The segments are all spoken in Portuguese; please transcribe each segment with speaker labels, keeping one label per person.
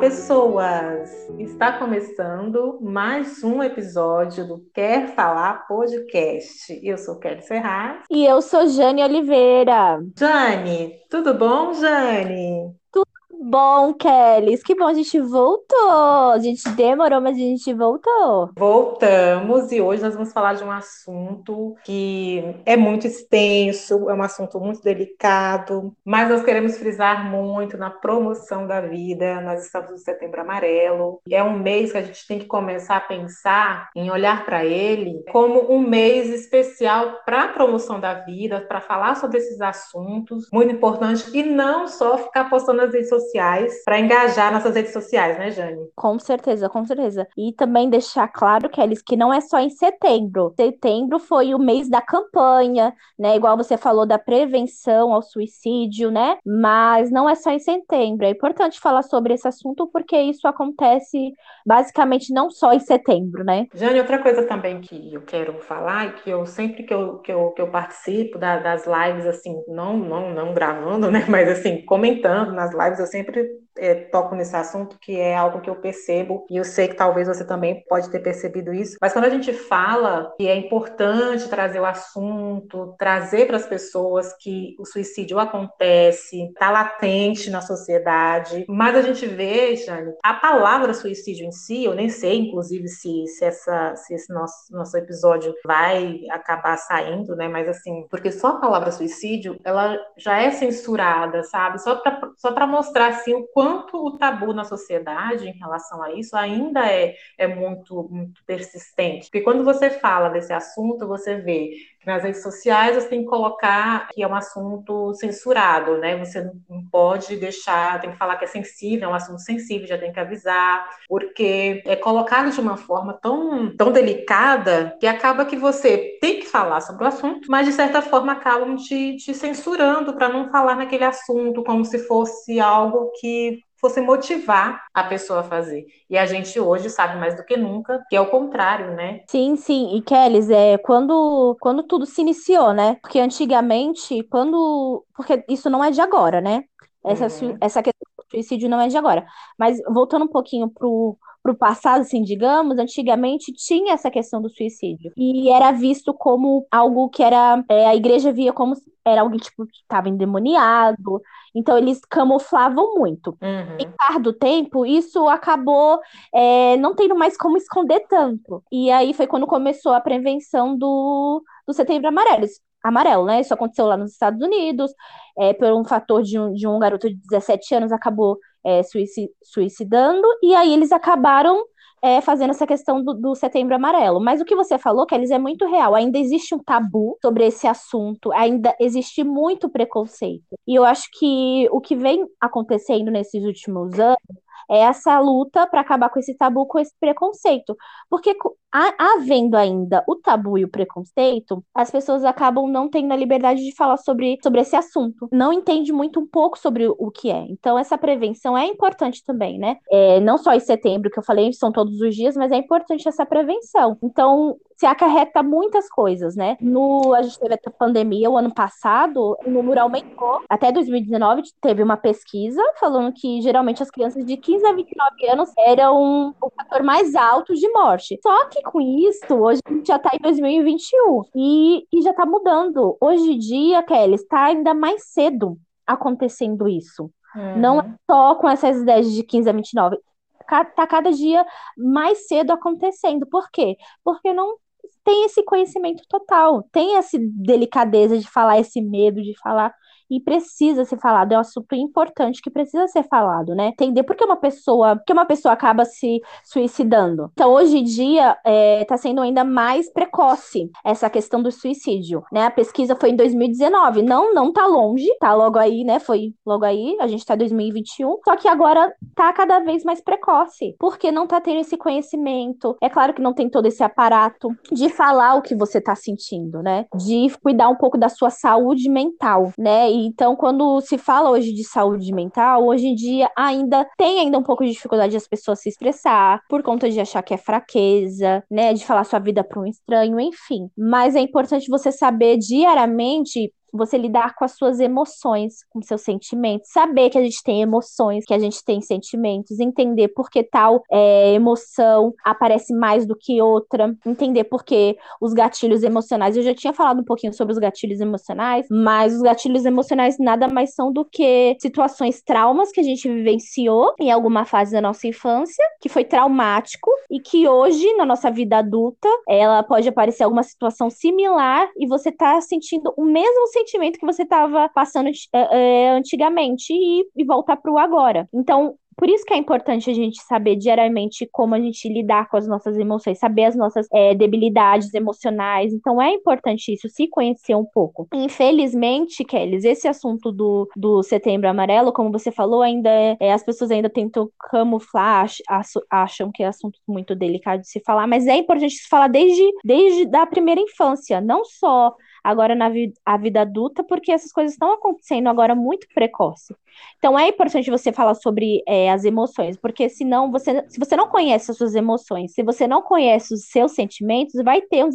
Speaker 1: pessoas! Está começando mais um episódio do Quer Falar Podcast. Eu sou Kelly Serraz.
Speaker 2: E eu sou Jane Oliveira.
Speaker 1: Jane, tudo bom, Jane?
Speaker 2: Bom, Kelly. Que bom, a gente voltou. A gente demorou, mas a gente voltou.
Speaker 1: Voltamos e hoje nós vamos falar de um assunto que é muito extenso, é um assunto muito delicado, mas nós queremos frisar muito na promoção da vida. Nós estamos no Setembro Amarelo. É um mês que a gente tem que começar a pensar em olhar para ele como um mês especial para a promoção da vida, para falar sobre esses assuntos muito importantes e não só ficar postando nas redes sociais sociais para engajar nossas redes sociais, né, Jane?
Speaker 2: Com certeza, com certeza. E também deixar claro, Kelly, que não é só em setembro. Setembro foi o mês da campanha, né? Igual você falou da prevenção ao suicídio, né? Mas não é só em setembro. É importante falar sobre esse assunto porque isso acontece basicamente não só em setembro, né?
Speaker 1: Jane, outra coisa também que eu quero falar e que eu sempre que eu, que eu, que eu participo da, das lives, assim, não, não, não gravando, né? Mas assim, comentando nas lives, eu sempre sempre é, toco nesse assunto, que é algo que eu percebo, e eu sei que talvez você também pode ter percebido isso, mas quando a gente fala que é importante trazer o assunto, trazer para as pessoas que o suicídio acontece, está latente na sociedade, mas a gente vê, Jane, a palavra suicídio em si, eu nem sei, inclusive, se, se, essa, se esse nosso, nosso episódio vai acabar saindo, né, mas assim, porque só a palavra suicídio, ela já é censurada, sabe? Só para só mostrar, assim, o quanto o tabu na sociedade em relação a isso ainda é, é muito, muito persistente. Porque quando você fala desse assunto, você vê nas redes sociais você tem que colocar que é um assunto censurado, né? Você não pode deixar, tem que falar que é sensível, é um assunto sensível, já tem que avisar, porque é colocado de uma forma tão, tão delicada que acaba que você tem que falar sobre o assunto, mas de certa forma acabam te, te censurando para não falar naquele assunto como se fosse algo que fosse motivar a pessoa a fazer. E a gente hoje sabe mais do que nunca que é o contrário, né?
Speaker 2: Sim, sim. E Kelly, é quando quando tudo se iniciou, né? Porque antigamente, quando porque isso não é de agora, né? Essa uhum. essa questão suicídio não é de agora. Mas voltando um pouquinho pro para o passado, assim, digamos, antigamente tinha essa questão do suicídio. E era visto como algo que era. É, a igreja via como era alguém tipo, que estava endemoniado. Então eles camuflavam muito.
Speaker 1: Uhum.
Speaker 2: E par do tempo, isso acabou é, não tendo mais como esconder tanto. E aí foi quando começou a prevenção do, do setembro amarelo. Amarelo, né? Isso aconteceu lá nos Estados Unidos, é, por um fator de um, de um garoto de 17 anos acabou é, suicidando, e aí eles acabaram é, fazendo essa questão do, do, setembro amarelo. Mas o que você falou, Kelly, é muito real. Ainda existe um tabu sobre esse assunto, ainda existe muito preconceito. E eu acho que o que vem acontecendo nesses últimos anos é essa luta para acabar com esse tabu, com esse preconceito. Porque havendo ainda o tabu e o preconceito, as pessoas acabam não tendo a liberdade de falar sobre, sobre esse assunto. Não entende muito um pouco sobre o, que é. Então, essa prevenção é importante também, né? É, não só em setembro, que eu falei, são todos os dias, mas é importante essa prevenção. Então, se acarreta muitas coisas, né? No, a gente teve a pandemia o ano passado, o número aumentou. Até 2019 teve uma pesquisa falando que geralmente as crianças de 15 a 29 anos eram o fator mais alto de morte. Só que com isso, hoje a gente já tá em 2021 e, e já tá mudando. Hoje em dia, Kelly, está ainda mais acontecendo isso. Uhum. Não é só com essas ideias de 15 a 29 tá cada dia mais cedo acontecendo. Por quê? Porque não tem esse conhecimento total, tem essa delicadeza de falar, esse medo de falar e precisa ser falado, é um assunto importante que precisa ser falado, né? Entender por que uma pessoa, que uma pessoa acaba se suicidando. Então, hoje em dia, está é, sendo ainda mais precoce essa questão do suicídio, né? A pesquisa foi em 2019, não, não tá longe, tá logo aí, né? Foi logo aí, a gente tá em 2021, só que agora tá cada vez mais precoce, porque não tá tendo esse conhecimento. É claro que não tem todo esse aparato de falar o que você tá sentindo, né? De cuidar um pouco da sua saúde mental, né? Então, quando se fala hoje de saúde mental, hoje em dia ainda tem ainda um pouco de dificuldade das pessoas se expressar, por conta de achar que é fraqueza, né? De falar sua vida para um estranho, enfim. Mas é importante você saber diariamente você lidar com as suas emoções, com seus sentimentos, saber que a gente tem emoções, que a gente tem sentimentos, entender por que tal é, emoção aparece mais do que outra, entender por que os gatilhos emocionais. Eu já tinha falado um pouquinho sobre os gatilhos emocionais, mas os gatilhos emocionais nada mais são do que situações, traumas que a gente vivenciou em alguma fase da nossa infância, que foi traumático e que hoje, na nossa vida adulta, ela pode aparecer alguma situação similar e você tá sentindo o mesmo sentimento que você estava passando é, antigamente e, e voltar para o agora. Então, por isso que é importante a gente saber diariamente como a gente lidar com as nossas emoções, saber as nossas é, debilidades emocionais. Então é importante isso, se conhecer um pouco. Infelizmente, Kelly, esse assunto do, do setembro amarelo, como você falou, ainda é, as pessoas ainda tentam camuflar, acham que é assunto muito delicado de se falar, mas é importante se falar desde, desde a primeira infância, não só agora na vi a vida adulta, porque essas coisas estão acontecendo agora muito precoce. Então é importante você falar sobre é, as emoções, porque senão você, se você não conhece as suas emoções, se você não conhece os seus sentimentos, vai ter um,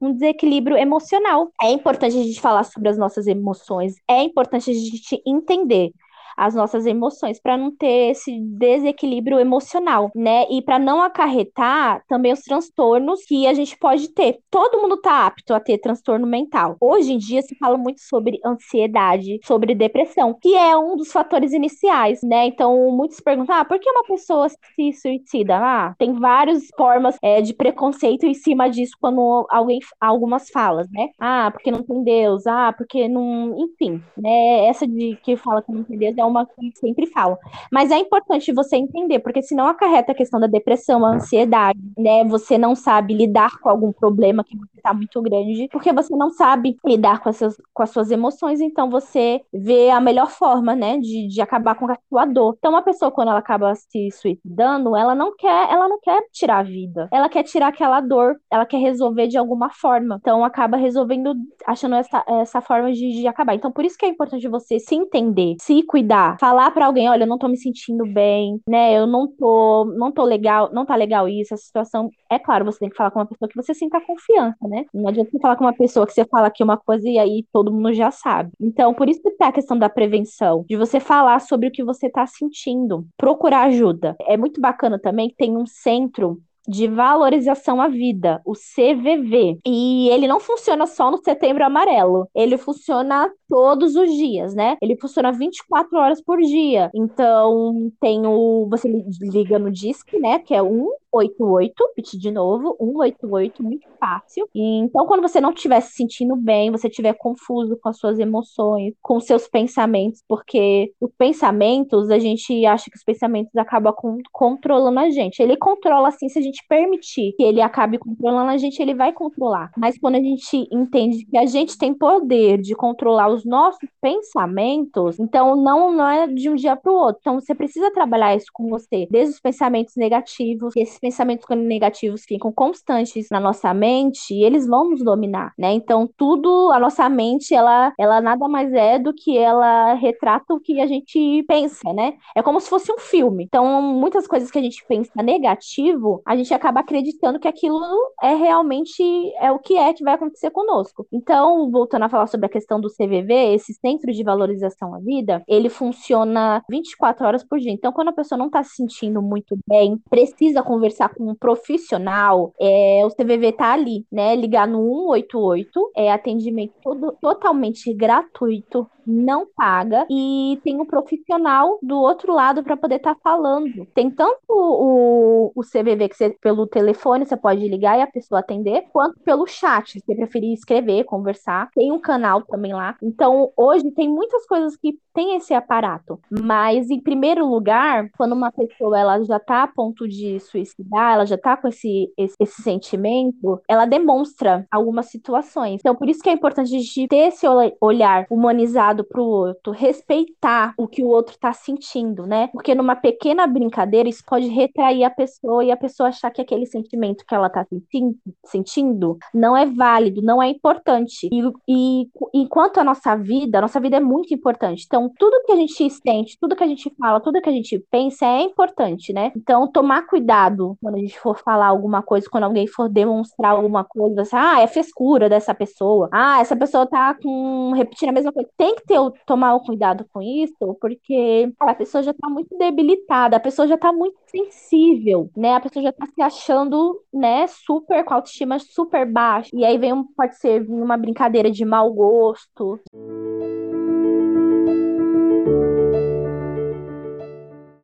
Speaker 2: um desequilíbrio emocional. É importante a gente falar sobre as nossas emoções, é importante a gente entender as nossas emoções, para não ter esse desequilíbrio emocional, né? E para não acarretar também os transtornos que a gente pode ter. Todo mundo tá apto a ter transtorno mental. Hoje em dia se fala muito sobre ansiedade, sobre depressão, que é um dos fatores iniciais, né? Então, muitos perguntam: ah, por que uma pessoa se suicida? Ah, tem várias formas é, de preconceito em cima disso quando alguém algumas falas, né? Ah, porque não tem Deus, ah, porque não. Enfim, né? Essa de que fala que não tem Deus é uma que sempre falo. Mas é importante você entender, porque senão acarreta a questão da depressão, a ansiedade, né? Você não sabe lidar com algum problema que você tá muito grande, porque você não sabe lidar com as, suas, com as suas emoções, então você vê a melhor forma, né, de, de acabar com a sua dor. Então, uma pessoa, quando ela acaba se suicidando, ela não quer, ela não quer tirar a vida. Ela quer tirar aquela dor, ela quer resolver de alguma forma. Então, acaba resolvendo, achando essa, essa forma de, de acabar. Então, por isso que é importante você se entender, se cuidar cuidar, falar para alguém, olha, eu não tô me sentindo bem, né? Eu não tô, não tô legal, não tá legal isso, a situação. É claro, você tem que falar com uma pessoa que você sinta confiança, né? Não adianta você falar com uma pessoa que você fala aqui uma coisa e aí todo mundo já sabe. Então, por isso que tá a questão da prevenção, de você falar sobre o que você tá sentindo, procurar ajuda. É muito bacana também que tem um centro de valorização à vida, o CVV. E ele não funciona só no Setembro Amarelo, ele funciona todos os dias, né? Ele funciona 24 horas por dia. Então, tem o você liga no DISC, né, que é um 188, repetir de novo, 188, muito fácil. E, então, quando você não estiver se sentindo bem, você estiver confuso com as suas emoções, com seus pensamentos, porque os pensamentos, a gente acha que os pensamentos acabam com, controlando a gente. Ele controla, assim, se a gente permitir que ele acabe controlando a gente, ele vai controlar. Mas quando a gente entende que a gente tem poder de controlar os nossos pensamentos, então não, não é de um dia para o outro. Então, você precisa trabalhar isso com você, desde os pensamentos negativos, esses pensamentos negativos ficam constantes na nossa mente, eles vão nos dominar, né? Então, tudo, a nossa mente, ela, ela nada mais é do que ela retrata o que a gente pensa, né? É como se fosse um filme. Então, muitas coisas que a gente pensa negativo, a gente acaba acreditando que aquilo é realmente é o que é que vai acontecer conosco. Então, voltando a falar sobre a questão do CVV, esse centro de valorização à vida, ele funciona 24 horas por dia. Então, quando a pessoa não está se sentindo muito bem, precisa conversar conversar com um profissional, é, o CVV tá ali, né? Ligar no 188, é atendimento todo, totalmente gratuito, não paga e tem um profissional do outro lado para poder estar tá falando. Tem tanto o, o CVV que você, pelo telefone você pode ligar e a pessoa atender, quanto pelo chat, se você preferir escrever, conversar. Tem um canal também lá. Então, hoje tem muitas coisas que tem esse aparato, mas em primeiro lugar, quando uma pessoa ela já tá a ponto de suicidar, ela já tá com esse, esse, esse sentimento, ela demonstra algumas situações. Então, por isso que é importante a gente ter esse olhar humanizado cuidado pro outro, respeitar o que o outro tá sentindo, né? Porque numa pequena brincadeira isso pode retrair a pessoa e a pessoa achar que aquele sentimento que ela tá sentindo, sentindo não é válido, não é importante. E, e enquanto a nossa vida, a nossa vida é muito importante. Então, tudo que a gente sente, tudo que a gente fala, tudo que a gente pensa é importante, né? Então, tomar cuidado quando a gente for falar alguma coisa, quando alguém for demonstrar alguma coisa, assim, ah, é frescura dessa pessoa. Ah, essa pessoa tá com repetindo a mesma coisa. Tem que ter, tomar o cuidado com isso, porque a pessoa já tá muito debilitada, a pessoa já tá muito sensível, né? A pessoa já tá se achando, né, super com a autoestima super baixa. E aí vem um, pode ser uma brincadeira de mau gosto.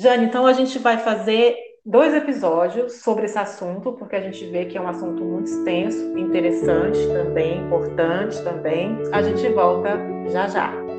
Speaker 1: Jane, então a gente vai fazer dois episódios sobre esse assunto, porque a gente vê que é um assunto muito extenso, interessante também, importante também. A gente volta já já.